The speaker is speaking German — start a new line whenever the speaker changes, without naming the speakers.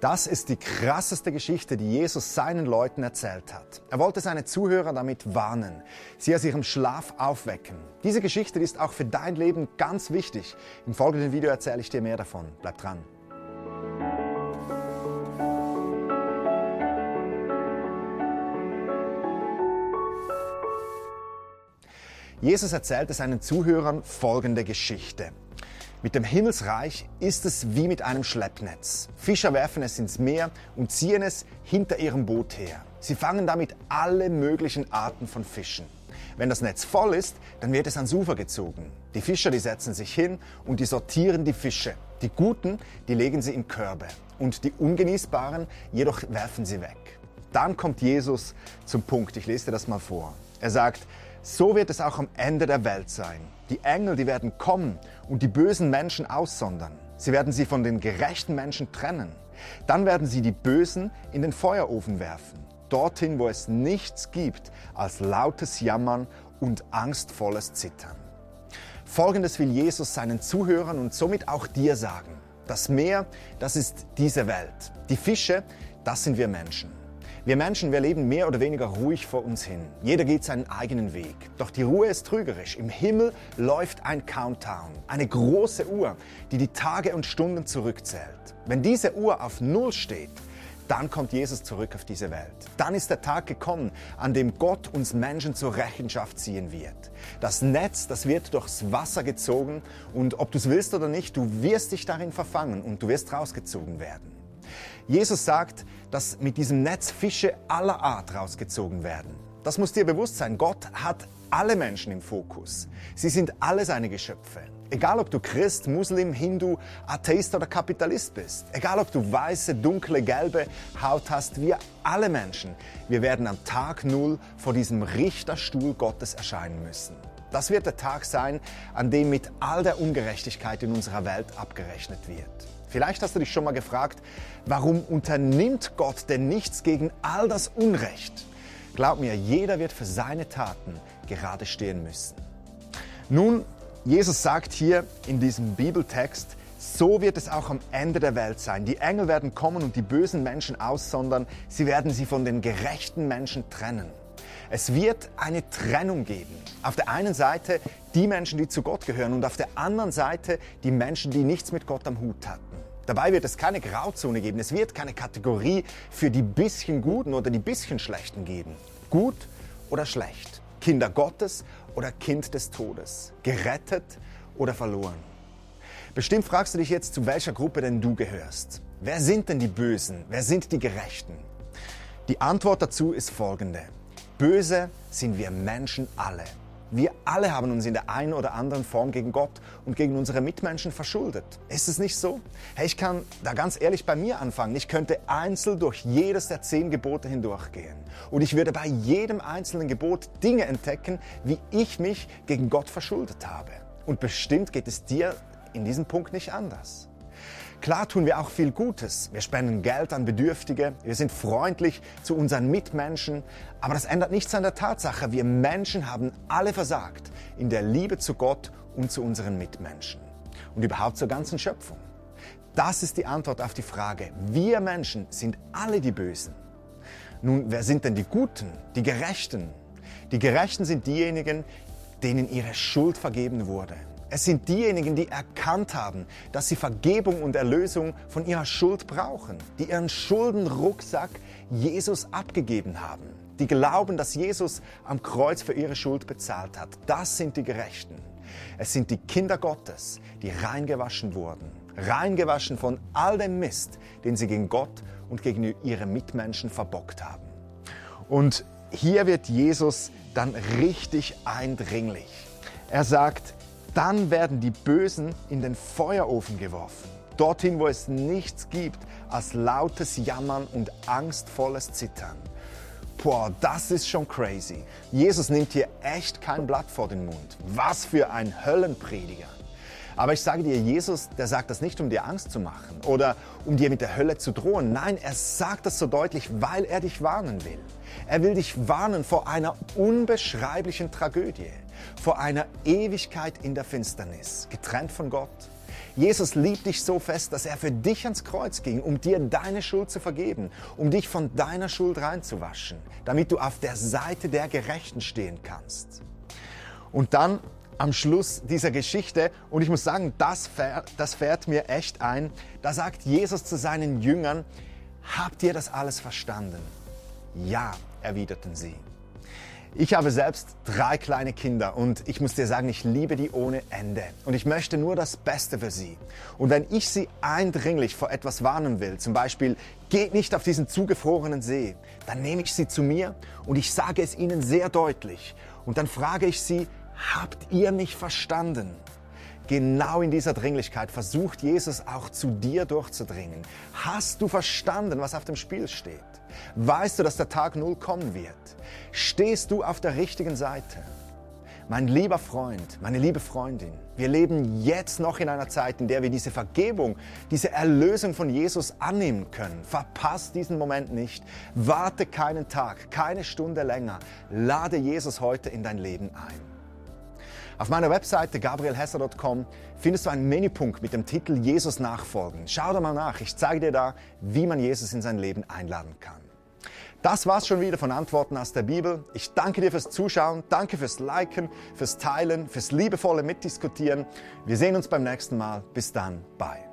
Das ist die krasseste Geschichte, die Jesus seinen Leuten erzählt hat. Er wollte seine Zuhörer damit warnen, sie aus ihrem Schlaf aufwecken. Diese Geschichte ist auch für dein Leben ganz wichtig. Im folgenden Video erzähle ich dir mehr davon. Bleib dran. Jesus erzählte seinen Zuhörern folgende Geschichte. Mit dem Himmelsreich ist es wie mit einem Schleppnetz. Fischer werfen es ins Meer und ziehen es hinter ihrem Boot her. Sie fangen damit alle möglichen Arten von Fischen. Wenn das Netz voll ist, dann wird es ans Ufer gezogen. Die Fischer, die setzen sich hin und die sortieren die Fische. Die guten, die legen sie in Körbe und die ungenießbaren jedoch werfen sie weg. Dann kommt Jesus zum Punkt. Ich lese dir das mal vor. Er sagt, so wird es auch am Ende der Welt sein. Die Engel, die werden kommen und die bösen Menschen aussondern. Sie werden sie von den gerechten Menschen trennen. Dann werden sie die Bösen in den Feuerofen werfen, dorthin, wo es nichts gibt als lautes Jammern und angstvolles Zittern. Folgendes will Jesus seinen Zuhörern und somit auch dir sagen. Das Meer, das ist diese Welt. Die Fische, das sind wir Menschen. Wir Menschen, wir leben mehr oder weniger ruhig vor uns hin. Jeder geht seinen eigenen Weg. Doch die Ruhe ist trügerisch. Im Himmel läuft ein Countdown, eine große Uhr, die die Tage und Stunden zurückzählt. Wenn diese Uhr auf Null steht, dann kommt Jesus zurück auf diese Welt. Dann ist der Tag gekommen, an dem Gott uns Menschen zur Rechenschaft ziehen wird. Das Netz, das wird durchs Wasser gezogen und ob du es willst oder nicht, du wirst dich darin verfangen und du wirst rausgezogen werden. Jesus sagt, dass mit diesem Netz Fische aller Art rausgezogen werden. Das muss dir bewusst sein. Gott hat alle Menschen im Fokus. Sie sind alle seine Geschöpfe. Egal ob du Christ, Muslim, Hindu, Atheist oder Kapitalist bist. Egal ob du weiße, dunkle, gelbe Haut hast. Wir alle Menschen. Wir werden am Tag Null vor diesem Richterstuhl Gottes erscheinen müssen. Das wird der Tag sein, an dem mit all der Ungerechtigkeit in unserer Welt abgerechnet wird. Vielleicht hast du dich schon mal gefragt, warum unternimmt Gott denn nichts gegen all das Unrecht? Glaub mir, jeder wird für seine Taten gerade stehen müssen. Nun, Jesus sagt hier in diesem Bibeltext, so wird es auch am Ende der Welt sein. Die Engel werden kommen und die bösen Menschen aussondern. Sie werden sie von den gerechten Menschen trennen. Es wird eine Trennung geben. Auf der einen Seite die Menschen, die zu Gott gehören und auf der anderen Seite die Menschen, die nichts mit Gott am Hut hatten. Dabei wird es keine Grauzone geben. Es wird keine Kategorie für die bisschen Guten oder die bisschen Schlechten geben. Gut oder schlecht. Kinder Gottes oder Kind des Todes. Gerettet oder verloren. Bestimmt fragst du dich jetzt, zu welcher Gruppe denn du gehörst. Wer sind denn die Bösen? Wer sind die Gerechten? Die Antwort dazu ist folgende. Böse sind wir Menschen alle. Wir alle haben uns in der einen oder anderen Form gegen Gott und gegen unsere Mitmenschen verschuldet. Ist es nicht so? Hey, ich kann da ganz ehrlich bei mir anfangen. Ich könnte einzeln durch jedes der zehn Gebote hindurchgehen. Und ich würde bei jedem einzelnen Gebot Dinge entdecken, wie ich mich gegen Gott verschuldet habe. Und bestimmt geht es dir in diesem Punkt nicht anders. Klar tun wir auch viel Gutes. Wir spenden Geld an Bedürftige, wir sind freundlich zu unseren Mitmenschen, aber das ändert nichts an der Tatsache, wir Menschen haben alle versagt in der Liebe zu Gott und zu unseren Mitmenschen und überhaupt zur ganzen Schöpfung. Das ist die Antwort auf die Frage, wir Menschen sind alle die Bösen. Nun, wer sind denn die Guten, die Gerechten? Die Gerechten sind diejenigen, denen ihre Schuld vergeben wurde. Es sind diejenigen, die erkannt haben, dass sie Vergebung und Erlösung von ihrer Schuld brauchen, die ihren Schuldenrucksack Jesus abgegeben haben, die glauben, dass Jesus am Kreuz für ihre Schuld bezahlt hat. Das sind die Gerechten. Es sind die Kinder Gottes, die reingewaschen wurden, reingewaschen von all dem Mist, den sie gegen Gott und gegen ihre Mitmenschen verbockt haben. Und hier wird Jesus dann richtig eindringlich. Er sagt, dann werden die Bösen in den Feuerofen geworfen, dorthin, wo es nichts gibt als lautes Jammern und angstvolles Zittern. Boah, das ist schon crazy. Jesus nimmt hier echt kein Blatt vor den Mund. Was für ein Höllenprediger. Aber ich sage dir, Jesus, der sagt das nicht, um dir Angst zu machen oder um dir mit der Hölle zu drohen. Nein, er sagt das so deutlich, weil er dich warnen will. Er will dich warnen vor einer unbeschreiblichen Tragödie, vor einer Ewigkeit in der Finsternis, getrennt von Gott. Jesus liebt dich so fest, dass er für dich ans Kreuz ging, um dir deine Schuld zu vergeben, um dich von deiner Schuld reinzuwaschen, damit du auf der Seite der Gerechten stehen kannst. Und dann am Schluss dieser Geschichte, und ich muss sagen, das fährt, das fährt mir echt ein, da sagt Jesus zu seinen Jüngern, habt ihr das alles verstanden? Ja, erwiderten sie. Ich habe selbst drei kleine Kinder und ich muss dir sagen, ich liebe die ohne Ende und ich möchte nur das Beste für sie. Und wenn ich sie eindringlich vor etwas warnen will, zum Beispiel, geht nicht auf diesen zugefrorenen See, dann nehme ich sie zu mir und ich sage es ihnen sehr deutlich und dann frage ich sie, habt ihr mich verstanden? Genau in dieser Dringlichkeit versucht Jesus auch zu dir durchzudringen. Hast du verstanden, was auf dem Spiel steht? Weißt du, dass der Tag Null kommen wird? Stehst du auf der richtigen Seite? Mein lieber Freund, meine liebe Freundin, wir leben jetzt noch in einer Zeit, in der wir diese Vergebung, diese Erlösung von Jesus annehmen können. Verpass diesen Moment nicht. Warte keinen Tag, keine Stunde länger. Lade Jesus heute in dein Leben ein. Auf meiner Webseite gabrielhesser.com findest du einen Menüpunkt mit dem Titel Jesus nachfolgen. Schau da mal nach. Ich zeige dir da, wie man Jesus in sein Leben einladen kann. Das war's schon wieder von Antworten aus der Bibel. Ich danke dir fürs Zuschauen, danke fürs Liken, fürs Teilen, fürs liebevolle Mitdiskutieren. Wir sehen uns beim nächsten Mal. Bis dann, bye.